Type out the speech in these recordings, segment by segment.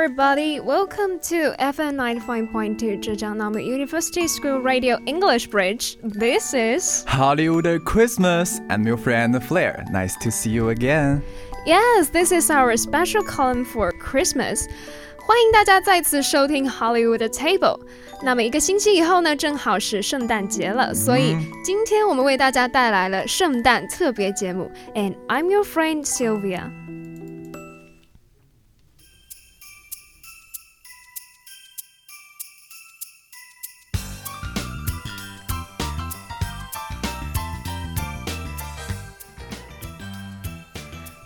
everybody. Welcome to FM 95.2 Zhejiang Normal University School Radio English Bridge. This is Hollywood Christmas. I'm your friend Flair. Nice to see you again. Yes, this is our special column for Christmas. 欢迎大家再次收听 Hollywood Table。那么一个星期以后呢，正好是圣诞节了，所以今天我们为大家带来了圣诞特别节目。And I'm your friend Sylvia.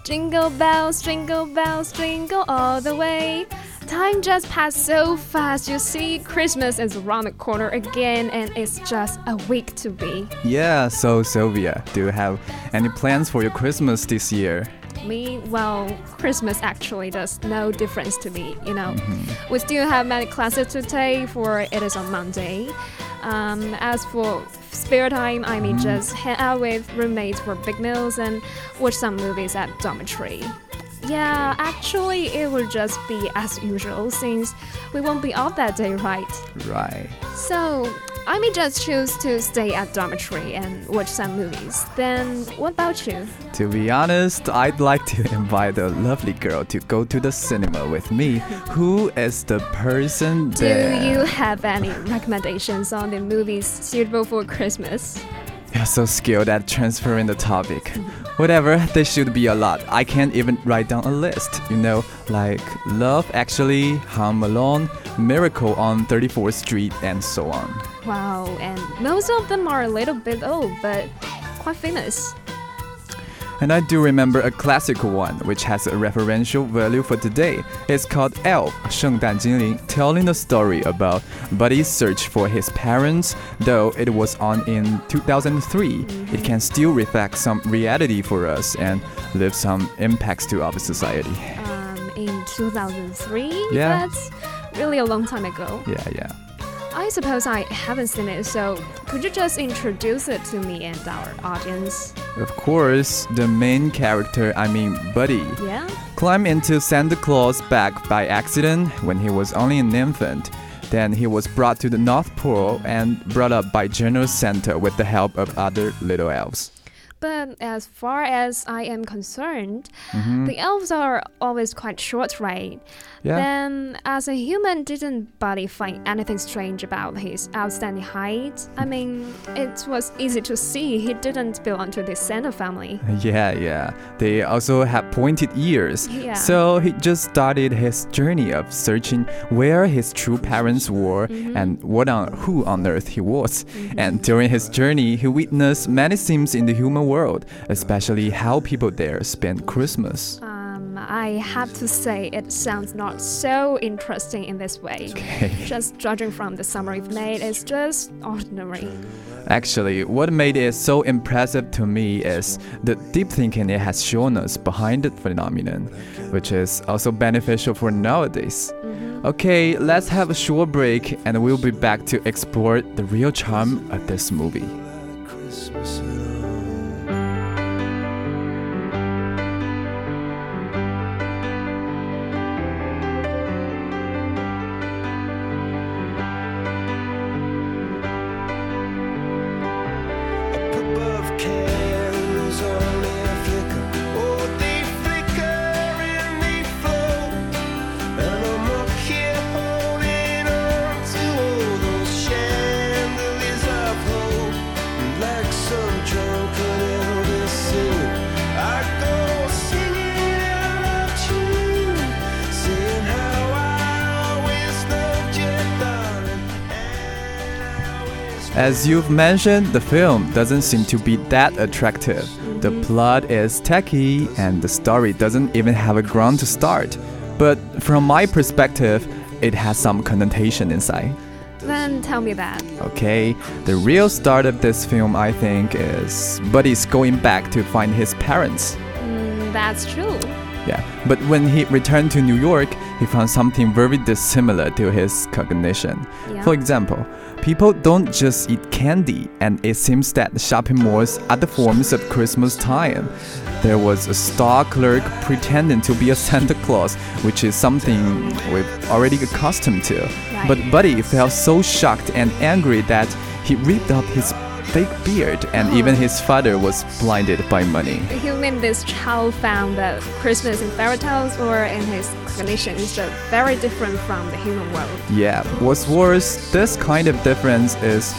Jingle bells, jingle bells, jingle all the way. Time just passed so fast. You see, Christmas is around the corner again, and it's just a week to be. Yeah, so Sylvia, do you have any plans for your Christmas this year? Me, well, Christmas actually does no difference to me, you know. We still have many classes to take, for it is on Monday. Um, as for spare time, I may just hang out with roommates for big meals and watch some movies at dormitory. Yeah, actually, it will just be as usual since we won't be off that day, right? Right. So, I may just choose to stay at dormitory and watch some movies. Then, what about you? To be honest, I'd like to invite a lovely girl to go to the cinema with me. Who is the person Do you have any recommendations on the movies suitable for Christmas? You're so skilled at transferring the topic. Whatever, there should be a lot. I can't even write down a list. You know, like Love Actually, Home Alone, Miracle on 34th Street, and so on. Wow, and most of them are a little bit old, but quite famous. And I do remember a classical one which has a referential value for today. It's called Elf, 圣诞精灵, telling the story about Buddy's search for his parents. Though it was on in 2003, it can still reflect some reality for us and leave some impacts to our society. Um, in 2003? Yeah. That's really a long time ago. Yeah, yeah. I suppose I haven't seen it, so could you just introduce it to me and our audience? Of course, the main character, I mean Buddy, Yeah? climbed into Santa Claus' back by accident when he was only an infant. Then he was brought to the North Pole and brought up by General Santa with the help of other little elves. But as far as I am concerned, Mm-hmm. the elves are always quite short, right? Yeah. Then, as a human, didn't Buddy find anything strange about his outstanding height? I mean, it was easy to see he didn't belong to the Santa family. Yeah, yeah. They also have pointed ears. Yeah. So he just started his journey of searching where his true parents were Mm-hmm. and what on who on earth he was. And during his journey, he witnessed many scenes in the human world, especially how people there spend Christmas. Um, I have to say, it sounds not so interesting in this way. Okay. Just judging from the summary you've made, it's just ordinary. Actually, what made it so impressive to me is the deep thinking it has shown us behind the phenomenon, which is also beneficial for nowadays. Okay, let's have a short break and we'll be back to explore the real charm of this movie. As you've mentioned, the film doesn't seem to be that attractive. The plot is tacky and the story doesn't even have a ground to start. But from my perspective, it has some connotation inside. Then tell me that. Okay, the real start of this film, I think, is Buddy's going back to find his parents. Mm, that's true. Yeah, but when he returned to New York, he found something very dissimilar to his cognition. Yeah. For example, people don't just eat candy, and it seems that the shopping malls are the forms of Christmas time. There was a store clerk pretending to be a Santa Claus, which is something we've already accustomed to. But Buddy felt so shocked and angry that he ripped up his fake beard, and Oh. even his father was blinded by money. You mean this child found that Christmas in fairy tales or in his cognition is very different from the human world? Yeah, what's worse, this kind of difference is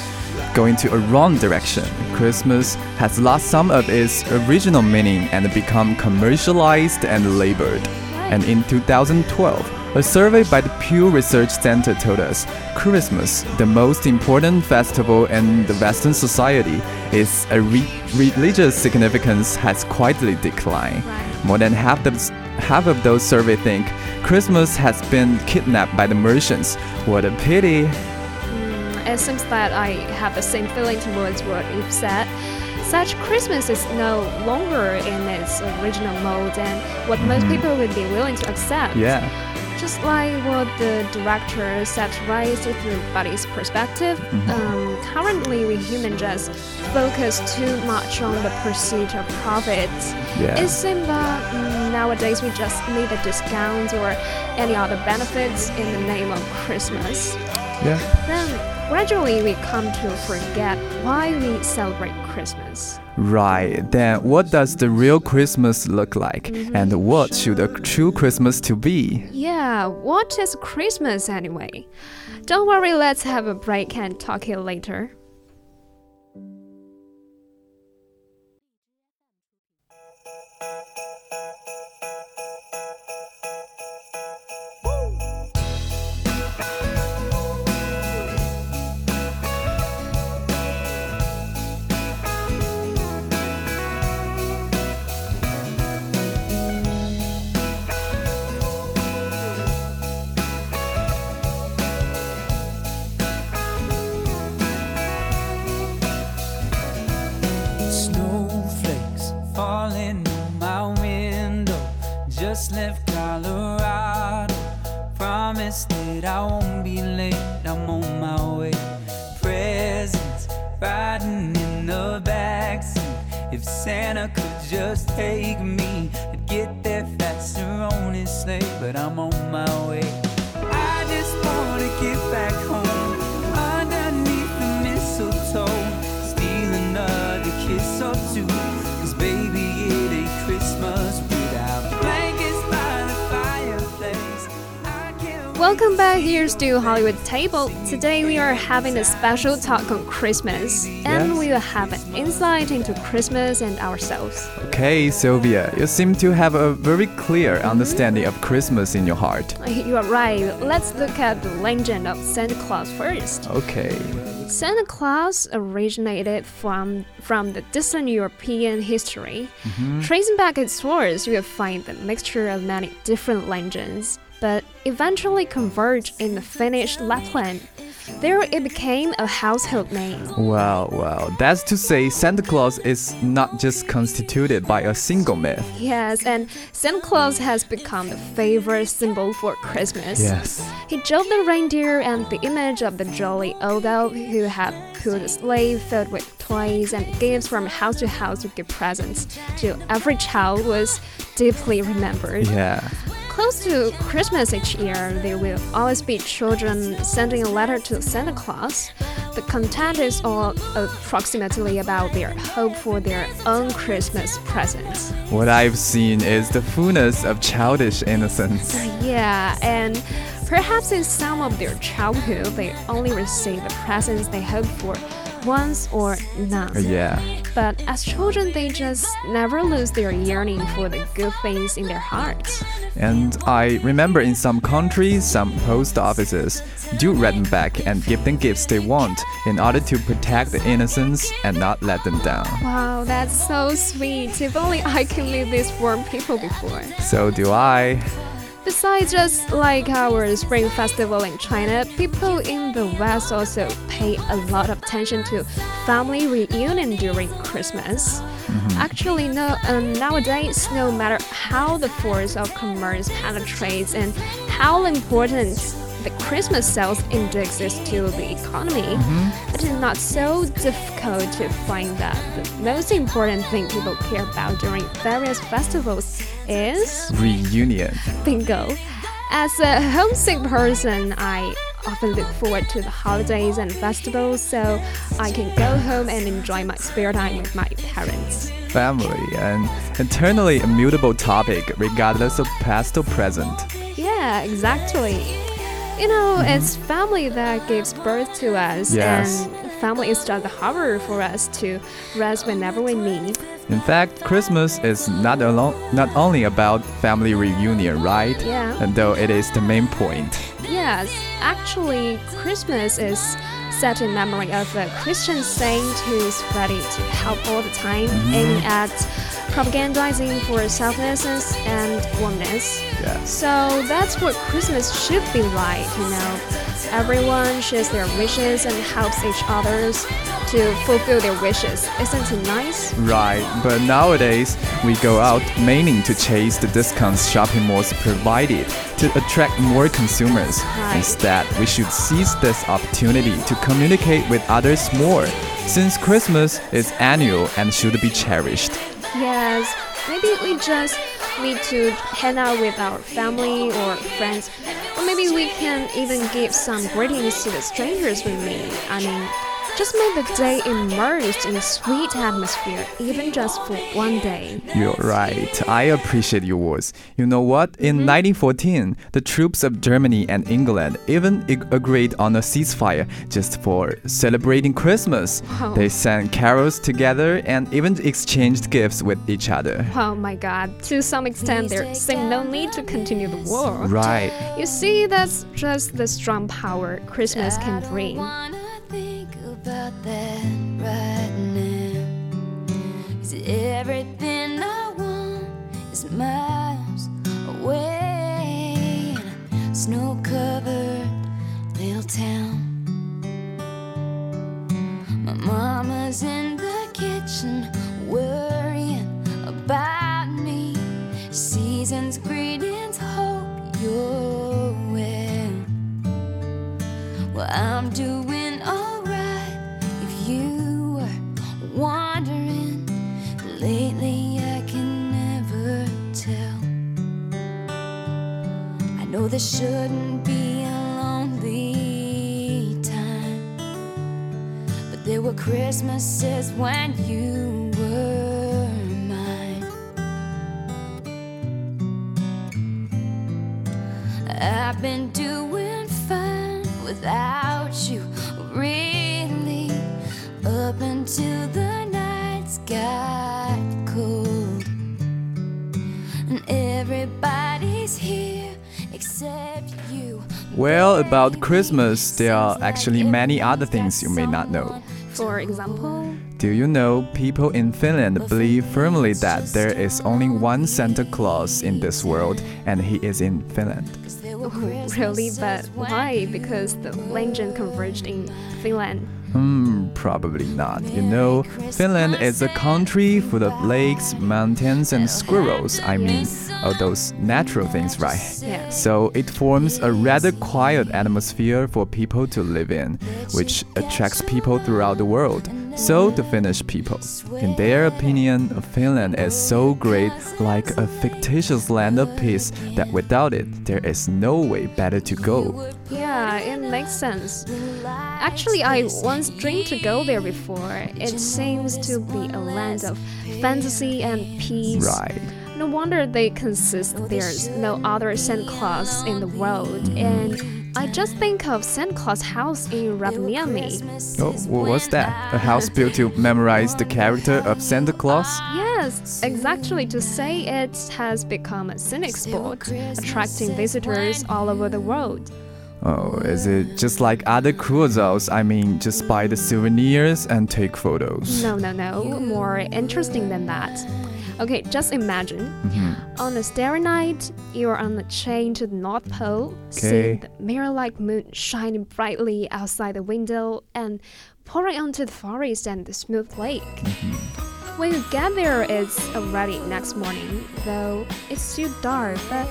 going to a wrong direction. Christmas has lost some of its original meaning and become commercialized and labored. And in 2012, a survey by the Pew Research Center told us Christmas, the most important festival in the Western society, is a re- religious significance has quietly declined. More than half the half of those surveyed think Christmas has been kidnapped by the merchants. What a pity. Mm, it seems that I have the same feeling towards what you've said. Such Christmas is no longer in its original mode and what most people would be willing to accept. Mm-hmm. Yeah. Just like what the director satirized through Buddy's perspective, Mm-hmm. um, currently we humans just focus too much on the pursuit of profit. Yeah. It seems that nowadays we just need a discount or any other benefits in the name of Christmas. Yeah. Then gradually we come to forget why we celebrate Christmas. Right. Then what does the real Christmas look like? And what should a true Christmas to be? Yeah, what is Christmas anyway? Don't worry, let's have a break and talk it later. I won't be late. I'm on my way. Presents riding in the backseat. If Santa could just take me, I'd get there faster on his sleigh. But I'm on my way. Welcome back here to Hollywood Table. Today we are having a special talk on Christmas, and Yes. we will have an insight into Christmas and ourselves. Okay, Sylvia, you seem to have a very clear mm-hmm. understanding of Christmas in your heart. Uh, you are right. Let's look at the legend of Santa Claus first. Okay. Santa Claus originated from from the distant European history. Mm-hmm. Tracing back its source, you will find the mixture of many different legends, but eventually converged in the Finnish Lapland. There it became a household name. Well, well, that's to say, Santa Claus is not just constituted by a single myth. Yes, and Santa Claus has become the favorite symbol for Christmas. Yes. He drove the reindeer and the image of the jolly old elf who had pulled a sleigh filled with toys and gifts from house to house to give presents to every child was deeply remembered. Yeah. Close to Christmas each year, there will always be children sending a letter to Santa Claus. The content is all approximately about their hope for their own Christmas presents. What I've seen is the fullness of childish innocence. Uh, yeah, and perhaps in some of their childhood, they only receive the presents they hope for once or none. Yeah. But as children, they just never lose their yearning for the good things in their hearts. And I remember in some countries, some post offices do write them back and give them gifts they want in order to protect the innocence and not let them down. Wow, that's so sweet. If only I could meet these warm people before. So do I. Besides, just like our Spring Festival in China, people in the West also pay a lot of attention to family reunion during Christmas. Actually, no, um, nowadays, no matter how the force of commerce penetrates and how important the Christmas sales index is to the economy, it is not so difficult to find that the most important thing people care about during various festivals is Reunion. bingo. As a homesick person, I often look forward to the holidays and festivals so I can go home and enjoy my spare time with my parents. Family, an eternally immutable topic regardless of past or present. Yeah, exactly. You know, mm-hmm. it's family that gives birth to us, Yes. and family is just the harbor for us to rest whenever we need. In fact, Christmas is not alone, not only about family reunion, right? Yeah. And though it is the main point. Yes, actually, Christmas is set in memory of a Christian saint ready to help all the time, mm-hmm. aiming at propagandizing for selflessness and oneness. Yes. So that's what Christmas should be like, you know. Everyone shares their wishes and helps each others to fulfill their wishes. Isn't it nice? Right, but nowadays we go out mainly to chase the discounts shopping malls provided to attract more consumers. Right. Instead, we should seize this opportunity to communicate with others more, since Christmas is annual and should be cherished. Yes, maybe we just need to hang out with our family or friends, or maybe we can even give some greetings to the strangers we meet. I mean, just make the day immersed in a sweet atmosphere, even just for one day. You're right. I appreciate your words. You know what? In mm-hmm. 1914, the troops of Germany and England even ag- agreed on a ceasefire just for celebrating Christmas. Wow. They sang carols together and even exchanged gifts with each other. Oh my god, to some extent, there seemed no need to continue the war. Right. You see, that's just the strong power Christmas can bring. About that right now. everything I want is miles away in a snow covered little town. My mama's in the kitchen worrying about me. Season's greetings, hope you're This shouldn't be a lonely time, but there were Christmases when you were mine. I've been doing fine without Well, about Christmas, there are actually many other things you may not know. For example, Do you know people in Finland believe firmly that there is only one Santa Claus in this world and he is in Finland? really, but why? Because the legend converged in Finland. Hmm, probably not. You know, Finland is a country full of lakes, mountains, and squirrels. I mean, all those natural things, right? Yeah. So it forms a rather quiet atmosphere for people to live in, which attracts people throughout the world. So the Finnish people, in their opinion, Finland is so great, like a fictitious land of peace, that without it, there is no way better to go. Yeah, it makes sense. Actually, I once dreamed to go there before. It seems to be a land of fantasy and peace. Right. No wonder they consist there's no other Santa Claus in the world. And I just think of Santa Claus house in Rovaniemi. Oh, what's that? A house built to memorize the character of Santa Claus? Yes, exactly to say it has become a scenic spot, attracting visitors all over the world. Oh, is it just like other cruises? I mean, just buy the souvenirs and take photos. No, no, no, more interesting than that. Okay, just imagine. Mm-hmm. On a starry night, you are on a chain to the North Pole, seeing the mirror-like moon shining brightly outside the window and pouring onto the forest and the smooth lake. Mm-hmm. When you get there, it's already next morning, though it's still dark, but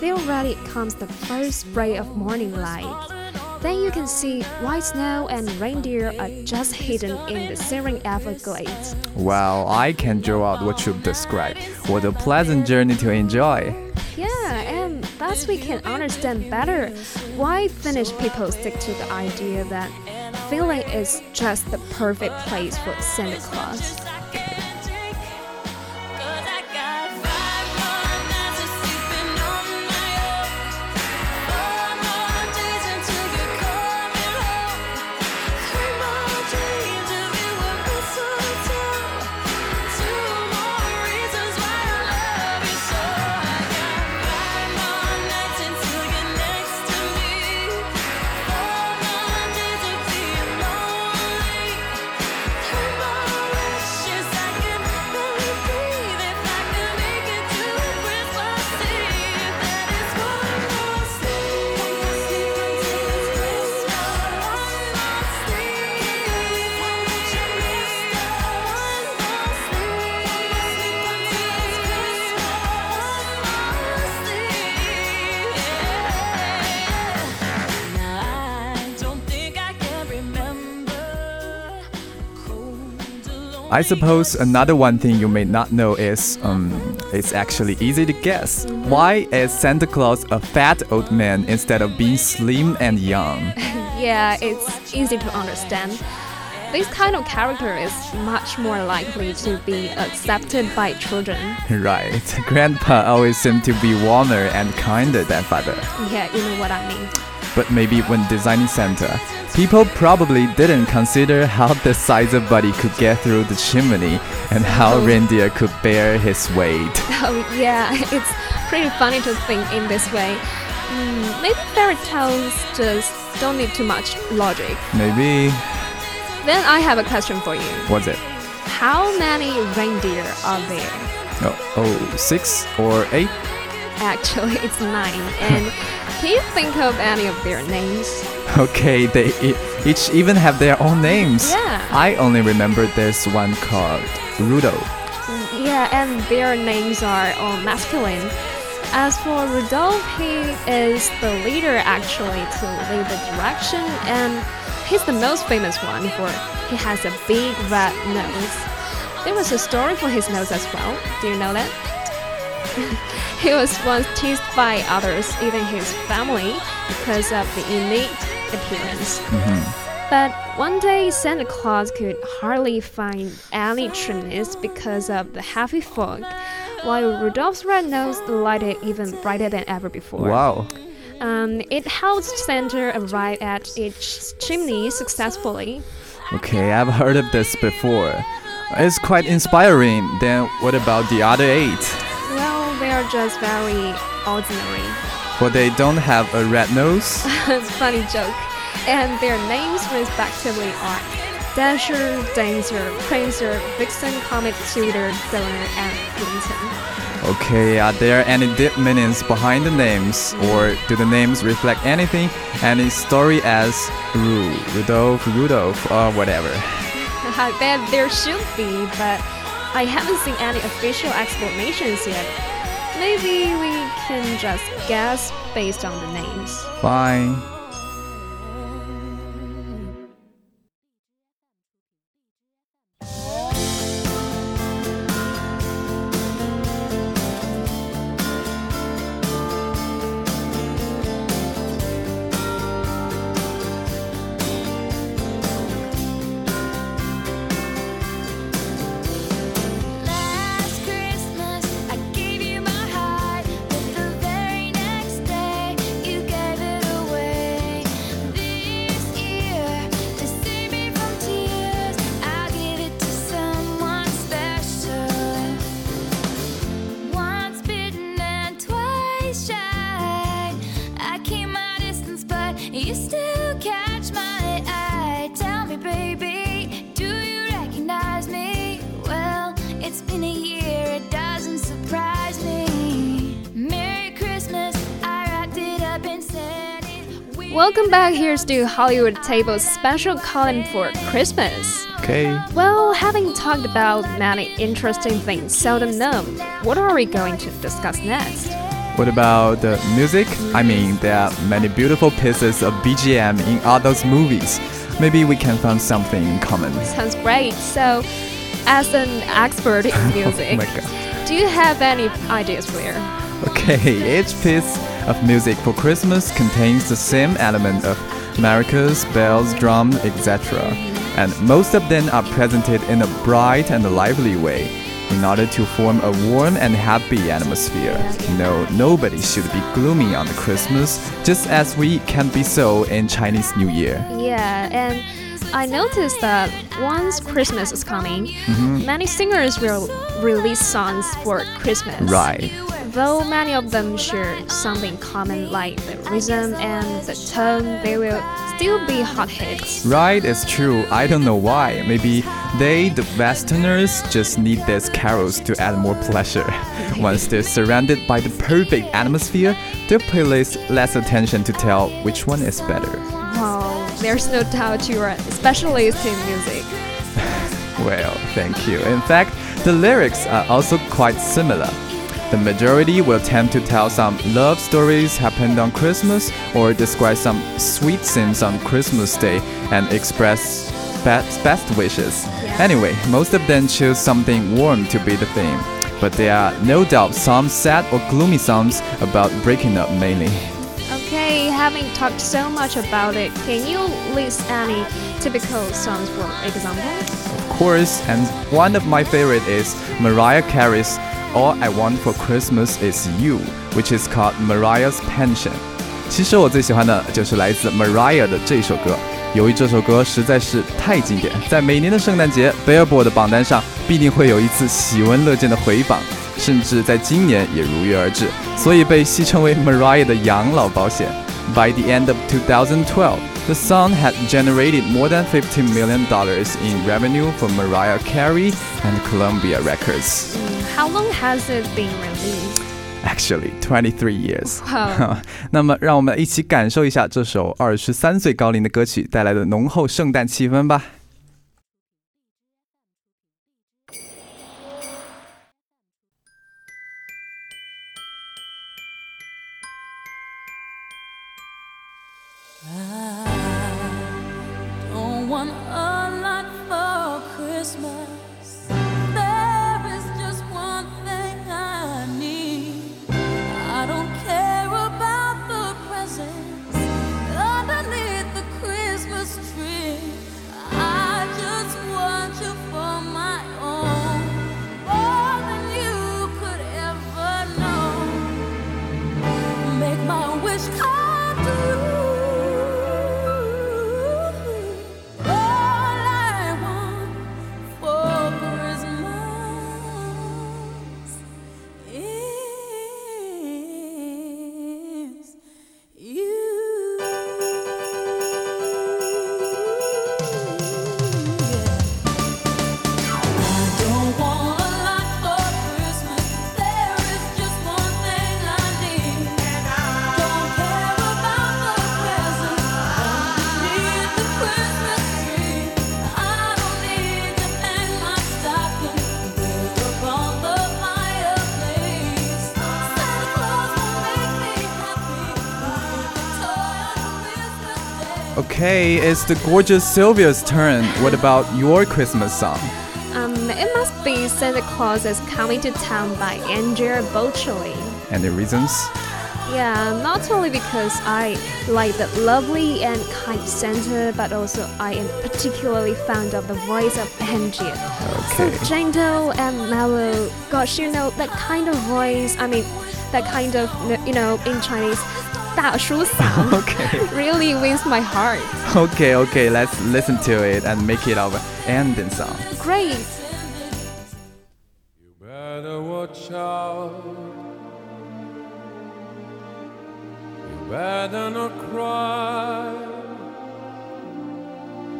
there already comes the first spray of morning light. Then you can see white snow and reindeer are just hidden in the serene Everglades. Wow, I can draw out what you've described. What a pleasant journey to enjoy. Yeah, and thus we can understand better why Finnish people stick to the idea that Finland is just the perfect place for Santa Claus. I suppose another one thing you may not know is um, it's actually easy to guess. Why is Santa Claus a fat old man instead of being slim and young? Yeah, it's easy to understand. This kind of character is much more likely to be accepted by children. right, Grandpa always seemed to be warmer and kinder than father. Yeah, you know what I mean. But maybe when designing Santa, people probably didn't consider how the size of body could get through the chimney and how Oh. reindeer could bear his weight. Oh, yeah, it's pretty funny to think in this way. Mm, maybe fairy tales just don't need too much logic. Maybe Then I have a question for you. what's it? How many reindeer are there? Oh, oh, six or eight? Actually, it's nine. And can you think of any of their names? Okay, they e- each even have their own names. Yeah. I only remember there's one called Rudolph. Mm, Yeah, and their names are all masculine. As for Rudolph, he is the leader actually to lead the direction, and he's the most famous one for he has a big red nose. There was a story for his nose as well. Do you know that? he was once teased by others, even his family, because of the unique appearance. But one day, Santa Claus could hardly find any trimness because of the heavy fog, while Rudolph's red nose lighted even brighter than ever before. Wow. Um, it helped Santa arrive at each chimney successfully. Okay, I've heard of this before. It's quite inspiring. Then what about the other eight? They're just very ordinary. But they don't have a red nose? Funny joke. And their names respectively are Dasher, Dancer, Prancer, Vixen, Comet, Tudor, Donner, and Clinton. Okay, are there any deep meanings behind the names? Or do the names reflect anything? Any story as Ru, Rudolph, Rudolph, or whatever? I bet there should be, but I haven't seen any official explanations yet. Maybe we can just guess based on the names. Fine. Welcome back. Here's to Hollywood Table's special column for Christmas. Okay. Well, having talked about many interesting things seldom known, what are we going to discuss next? What about the music? I mean, there are many beautiful pieces of BGM in all those movies. Maybe we can find something in common. Sounds great. So, as an expert in Oh music, god. do you have any ideas for? Okay, each piece of music for Christmas contains the same element of maracas, bells, drum, etc. And most of them are presented in a bright and lively way in order to form a warm and happy atmosphere. No, nobody should be gloomy on Christmas, just as we can be so in Chinese New Year. Yeah, and I noticed that once Christmas is coming, Mm-hmm. many singers will release songs for Christmas. Right. Though many of them share something common like the rhythm and the tone, they will still be hot hits. Right, it's true. I don't know why. Maybe they, the Westerners, just need these carols to add more pleasure. Once they're surrounded by the perfect atmosphere, their playlist less attention to tell which one is better. Wow, there's no doubt you are a specialist in music. Well, thank you. In fact, the lyrics are also quite similar. The majority will tend to tell some love stories happened on Christmas or describe some sweet scenes on Christmas Day and express best, best wishes. Anyway, most of them choose something warm to be the theme. But there are no doubt some sad or gloomy songs about breaking up mainly. Okay, having talked so much about it, can you list any typical songs for example? Of course, and one of my favorite is Mariah Carey's All I Want for Christmas Is You, which is called Mariah's Pension. 其实我最喜欢的就是来自 Mariah 的这首歌，由于这首歌实在是太经典，在每年的圣诞节 Billboard 的榜单上必定会有一次喜闻乐见的回放，甚至在今年也如约而至，所以被戏称为 Mariah 的养老保险。By the end of 2012, the song had generated more than $15 million in revenue for Mariah Carey and Columbia Records. How long has it been released? Actually, twenty three years. Wow. 那么，让我们一起感受一下这首二十三岁高龄的歌曲带来的浓厚圣诞气氛吧。Okay, it's the gorgeous Sylvia's turn. What about your Christmas song? Um, it must be Santa Claus is Coming to Town by Andrea Bocelli. Any reasons? Yeah, not only because I like the lovely and kind Santa, but also I am particularly fond of the voice of Angie. Okay. So gentle and mellow. Gosh, you know, that kind of voice, I mean, that kind of, you know, in Chinese, 大叔嗓 Okay. really wins my heart. Okay, okay, let's listen to it and make it our ending song. Great. You better watch out. You better not cry.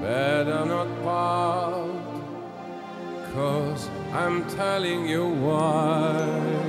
Better not pout. Cause I'm telling you why.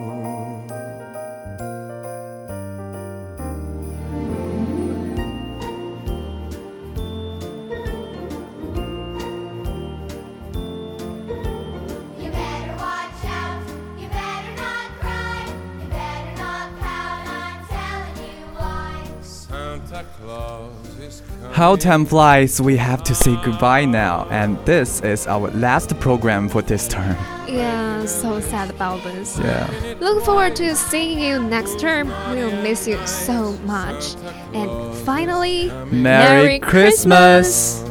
How time flies, we have to say goodbye now, and this is our last program for this term. Yeah, so sad about this. Yeah. Look forward to seeing you next term. We'll miss you so much. And finally, Merry, Christmas. He